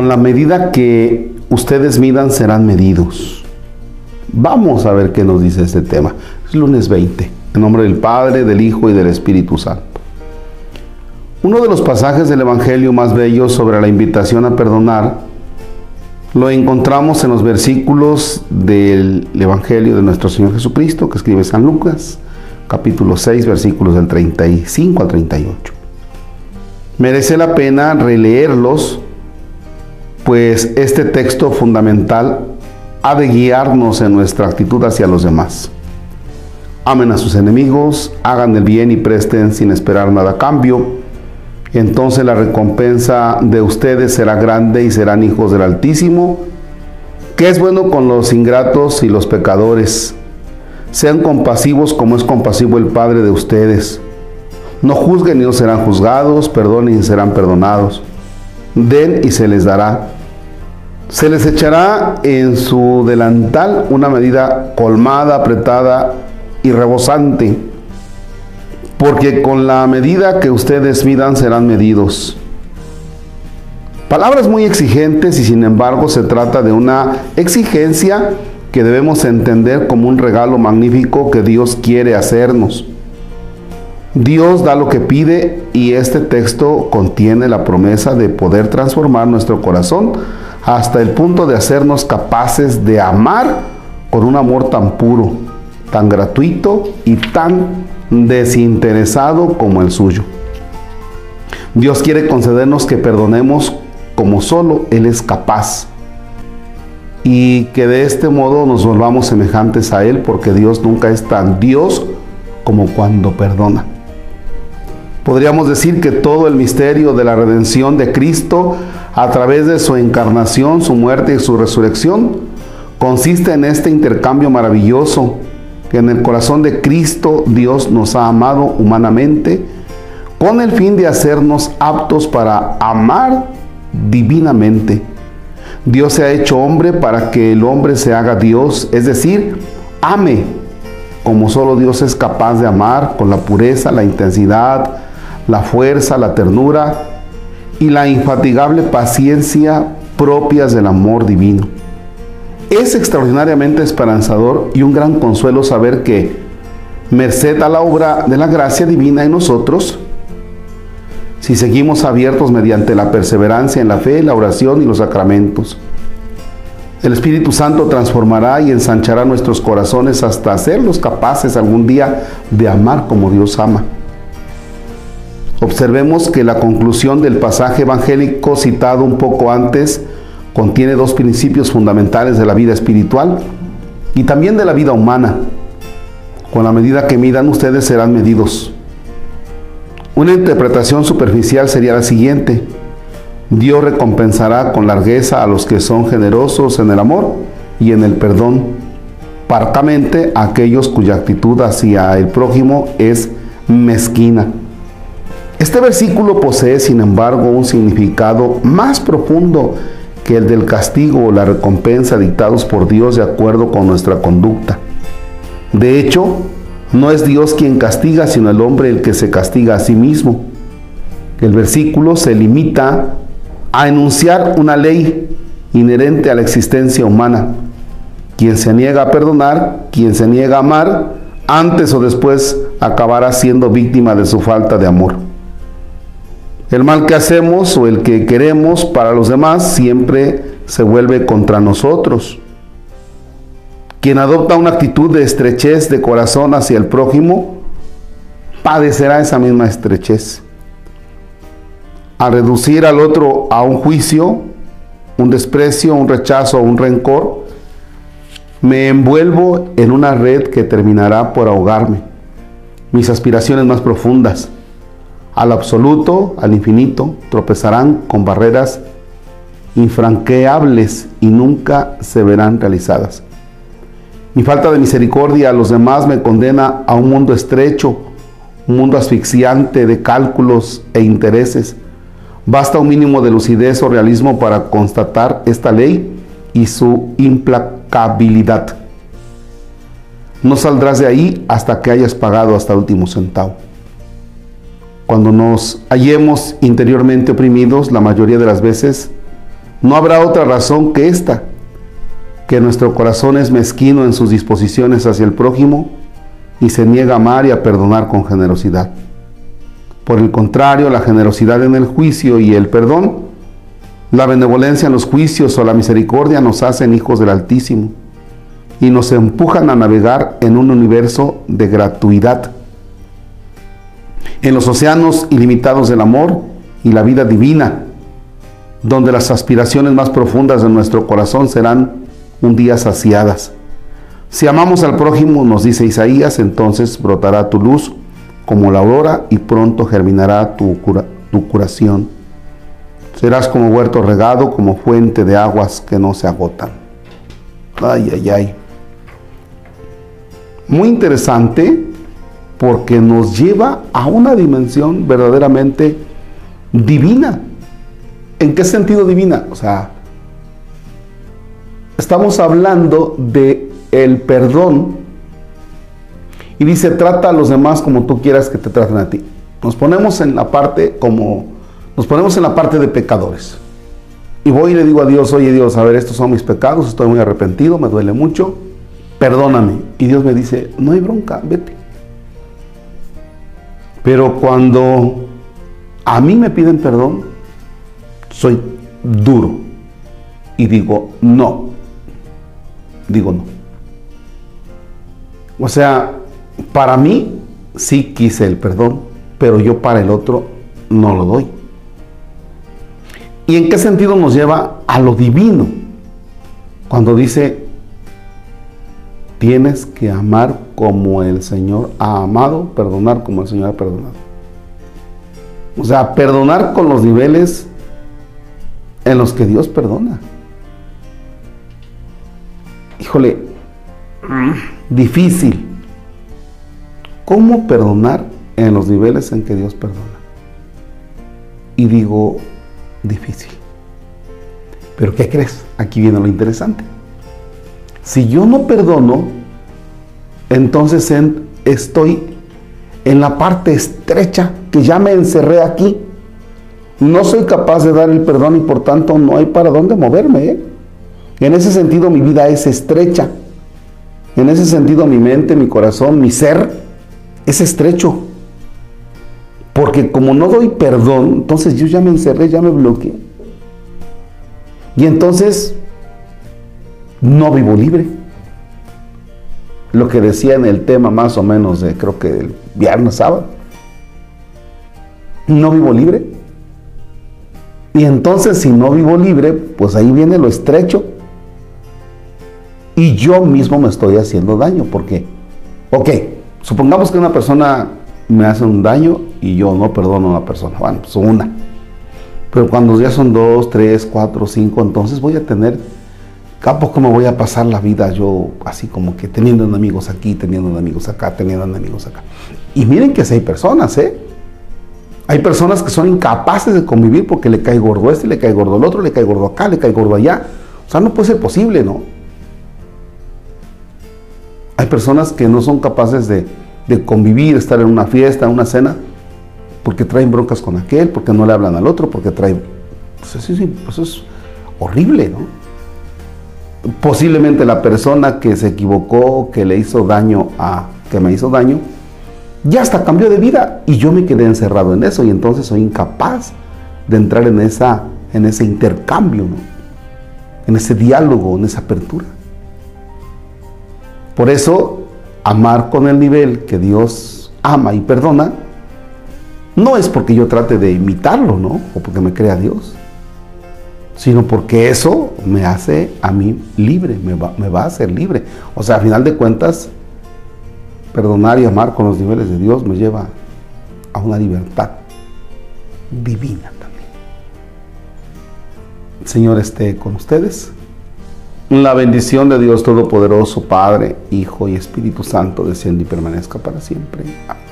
con la medida que ustedes midan serán medidos. Vamos a ver qué nos dice este tema. Es lunes 20, en nombre del Padre, del Hijo y del Espíritu Santo. Uno de los pasajes del Evangelio más bellos sobre la invitación a perdonar lo encontramos en los versículos del Evangelio de nuestro Señor Jesucristo que escribe San Lucas, capítulo 6, versículos del 35 al 38. Merece la pena releerlos, pues este texto fundamental ha de guiarnos en nuestra actitud hacia los demás. Amen a sus enemigos, hagan el bien y presten sin esperar nada a cambio. Entonces la recompensa de ustedes será grande y serán hijos del Altísimo, que es bueno con los ingratos y los pecadores. Sean compasivos como es compasivo el Padre de ustedes. No juzguen y no serán juzgados, perdonen y serán perdonados. Den y se les dará. Se les echará en su delantal una medida colmada, apretada y rebosante, porque con la medida que ustedes midan serán medidos. Palabras muy exigentes y sin embargo se trata de una exigencia que debemos entender como un regalo magnífico que Dios quiere hacernos. Dios da lo que pide y este texto contiene la promesa de poder transformar nuestro corazón hasta el punto de hacernos capaces de amar con un amor tan puro, tan gratuito y tan desinteresado como el suyo. Dios quiere concedernos que perdonemos como solo Él es capaz y que de este modo nos volvamos semejantes a Él porque Dios nunca es tan Dios como cuando perdona. Podríamos decir que todo el misterio de la redención de Cristo a través de su encarnación, su muerte y su resurrección consiste en este intercambio maravilloso que en el corazón de Cristo Dios nos ha amado humanamente con el fin de hacernos aptos para amar divinamente. Dios se ha hecho hombre para que el hombre se haga Dios, es decir, ame como solo Dios es capaz de amar, con la pureza, la intensidad, la fuerza, la ternura y la infatigable paciencia propias del amor divino. Es extraordinariamente esperanzador y un gran consuelo saber que, merced a la obra de la gracia divina en nosotros, si seguimos abiertos mediante la perseverancia en la fe, la oración y los sacramentos, el Espíritu Santo transformará y ensanchará nuestros corazones hasta hacerlos capaces algún día de amar como Dios ama. Observemos que la conclusión del pasaje evangélico citado un poco antes contiene dos principios fundamentales de la vida espiritual y también de la vida humana. Con la medida que midan ustedes serán medidos. Una interpretación superficial sería la siguiente. Dios recompensará con largueza a los que son generosos en el amor y en el perdón, parcamente a aquellos cuya actitud hacia el prójimo es mezquina. Este versículo posee, sin embargo, un significado más profundo que el del castigo o la recompensa dictados por Dios de acuerdo con nuestra conducta. De hecho, no es Dios quien castiga, sino el hombre el que se castiga a sí mismo. El versículo se limita a enunciar una ley inherente a la existencia humana. Quien se niega a perdonar, quien se niega a amar, antes o después acabará siendo víctima de su falta de amor. El mal que hacemos o el que queremos para los demás siempre se vuelve contra nosotros. Quien adopta una actitud de estrechez de corazón hacia el prójimo, padecerá esa misma estrechez. Al reducir al otro a un juicio, un desprecio, un rechazo un rencor, me envuelvo en una red que terminará por ahogarme. Mis aspiraciones más profundas, al absoluto, al infinito, tropezarán con barreras infranqueables y nunca se verán realizadas. Mi falta de misericordia a los demás me condena a un mundo estrecho, un mundo asfixiante de cálculos e intereses. Basta un mínimo de lucidez o realismo para constatar esta ley y su implacabilidad. No saldrás de ahí hasta que hayas pagado hasta el último centavo. Cuando nos hallemos interiormente oprimidos, la mayoría de las veces No habrá otra razón que esta, que nuestro corazón es mezquino en sus disposiciones hacia el prójimo y se niega a amar y a perdonar con generosidad. Por el contrario, la generosidad en el juicio y el perdón, la benevolencia en los juicios o la misericordia nos hacen hijos del Altísimo y nos empujan a navegar en un universo de gratuidad. En los océanos ilimitados del amor y la vida divina, donde las aspiraciones más profundas de nuestro corazón serán un día saciadas. Si amamos al prójimo, nos dice Isaías, entonces brotará tu luz como la aurora y pronto germinará tu, curación. Serás como huerto regado, como fuente de aguas que no se agotan. Ay, ay, ay. Muy interesante porque nos lleva a una dimensión verdaderamente divina. ¿En qué sentido divina? O sea, estamos hablando de el perdón y dice, trata a los demás como tú quieras que te traten a ti. Nos ponemos en la parte como, nos ponemos en la parte de pecadores. Y voy y le digo a Dios, oye Dios, a ver, estos son mis pecados, estoy muy arrepentido, me duele mucho, perdóname. Y Dios me dice, no hay bronca, vete. Pero cuando a mí me piden perdón, soy duro y digo, no, digo no. O sea, para mí sí quise el perdón, pero yo para el otro no lo doy. ¿Y en qué sentido nos lleva a lo divino? Cuando dice, tienes que amar como el Señor ha amado, perdonar como el Señor ha perdonado. O sea, perdonar con los niveles en los que Dios perdona. Híjole, difícil. ¿Cómo perdonar en los niveles en que Dios perdona? Y digo, difícil. Pero ¿qué crees? Aquí viene lo interesante. Si yo no perdono, entonces estoy en la parte estrecha que ya me encerré aquí. No soy capaz de dar el perdón y por tanto no hay para dónde moverme. ¿eh? En ese sentido mi vida es estrecha. En ese sentido mi mente, mi corazón, mi ser es estrecho. Porque como no doy perdón, entonces yo ya me encerré, ya me bloqueé. Y entonces no vivo libre. Lo que decía en el tema más o menos de creo que el viernes, sábado. No vivo libre. Y entonces si no vivo libre, pues ahí viene lo estrecho. Y yo mismo me estoy haciendo daño. porque, Ok, supongamos que una persona me hace un daño y yo no perdono a una persona. Bueno, pues una. Pero cuando ya son dos, tres, cuatro, cinco, entonces voy a tener Capo, ¿cómo voy a pasar la vida yo así como que teniendo enemigos aquí, teniendo enemigos acá, teniendo enemigos acá? Y miren que si hay personas, ¿eh? Hay personas que son incapaces de convivir porque le cae gordo este, le cae gordo el otro, le cae gordo acá, le cae gordo allá. O sea, no puede ser posible, ¿no? Hay personas que no son capaces de, convivir, estar en una fiesta, en una cena, porque traen broncas con aquel, porque no le hablan al otro, porque traen... Pues eso, pues eso es horrible, ¿no? Posiblemente la persona que se equivocó, que le hizo daño a, que me hizo daño, ya hasta cambió de vida y yo me quedé encerrado en eso y entonces soy incapaz de entrar en, esa, en ese intercambio, en ese diálogo, en esa apertura. Por eso, amar con el nivel que Dios ama y perdona, no es porque yo trate de imitarlo, ¿no? O porque me crea Dios sino porque eso me hace a mí libre, me va, a hacer libre. O sea, a final de cuentas, perdonar y amar con los niveles de Dios me lleva a una libertad divina también. El Señor esté con ustedes. La bendición de Dios Todopoderoso, Padre, Hijo y Espíritu Santo, desciende y permanezca para siempre. Amén.